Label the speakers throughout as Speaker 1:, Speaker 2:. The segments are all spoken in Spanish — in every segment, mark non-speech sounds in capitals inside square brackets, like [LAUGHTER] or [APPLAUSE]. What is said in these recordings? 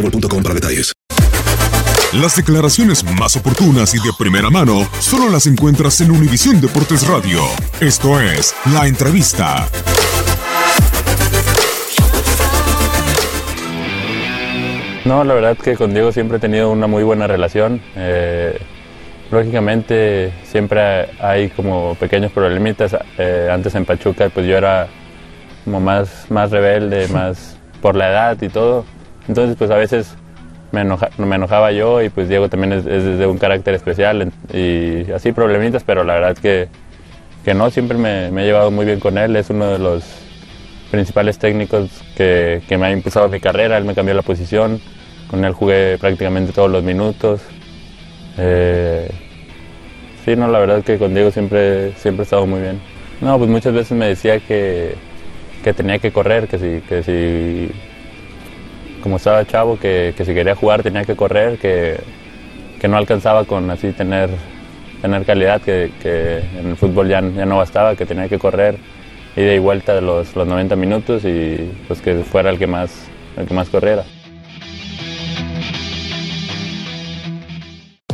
Speaker 1: boostmobile.com para detalles.
Speaker 2: Las declaraciones más oportunas y de primera mano solo las encuentras en Univisión Deportes Radio. Esto es La Entrevista.
Speaker 3: No, la verdad que con Diego siempre he tenido una muy buena relación. Eh, lógicamente siempre hay como pequeños problemitas. Eh, antes en Pachuca pues yo era como más, más rebelde, [LAUGHS] más por la edad y todo. Entonces pues a veces me, me enojaba yo y pues Diego también es, de un carácter especial y así problemitas, pero la verdad que, que no, siempre me, me, he llevado muy bien con él. Es uno de los principales técnicos que, que me ha impulsado mi carrera, él me cambió la posición, con él jugué prácticamente todos los minutos. Eh, sí, no, la verdad que con Diego siempre, siempre he estado muy bien. No, pues muchas veces me decía que, que tenía que correr, que si, que si como estaba chavo, que, que, si quería jugar tenía que correr, que, que no alcanzaba con así tener, tener calidad, que, que en el fútbol ya, ya no bastaba, que tenía que correr ida y vuelta de los, los 90 minutos y pues que fuera el que más, el que más corriera.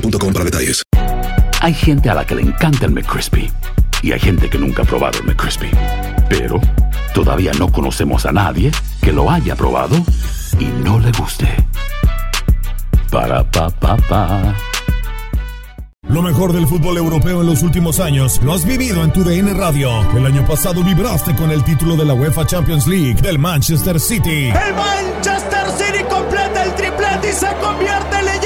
Speaker 1: boostmobile.com para detalles.
Speaker 4: Hay gente a la que le encanta el McCrispy y hay gente que nunca ha probado el McCrispy. Pero todavía no conocemos a nadie que lo haya probado y no le guste. Para pa pa pa.
Speaker 5: Lo mejor del fútbol europeo en los últimos años lo has vivido en tu DN Radio. El año pasado vibraste con el título de la UEFA Champions League del Manchester City.
Speaker 6: El Manchester City completa el triplete y se convierte en leyenda.